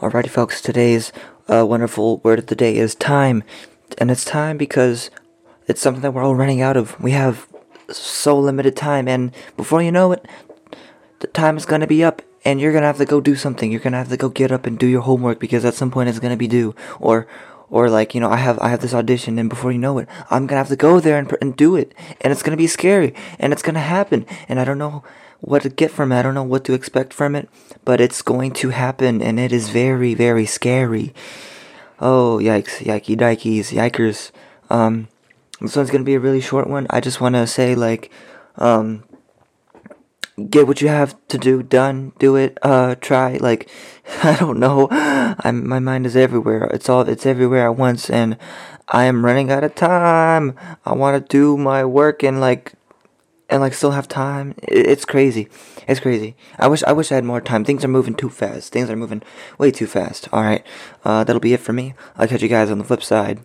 Alrighty, folks, today's uh, wonderful word of the day is time. And it's time because it's something that we're all running out of. We have so limited time, and before you know it, the time is going to be up, and you're going to have to go do something. You're going to have to go get up and do your homework because at some point it's going to be due. Or, or like you know, I have I have this audition, and before you know it, I'm gonna have to go there and, and do it, and it's gonna be scary, and it's gonna happen, and I don't know what to get from it. I don't know what to expect from it, but it's going to happen and it is very, very scary. Oh, yikes, yikey, dikeys, yikers. Um, this one's gonna be a really short one. I just wanna say, like, um, get what you have to do done, do it, uh, try, like, I don't know. I'm, my mind is everywhere. It's all, it's everywhere at once and I am running out of time. I wanna do my work and, like, and like still have time. It's crazy. It's crazy. I wish I wish I had more time. Things are moving too fast. Things are moving way too fast. All right. Uh, that'll be it for me. I'll catch you guys on the flip side.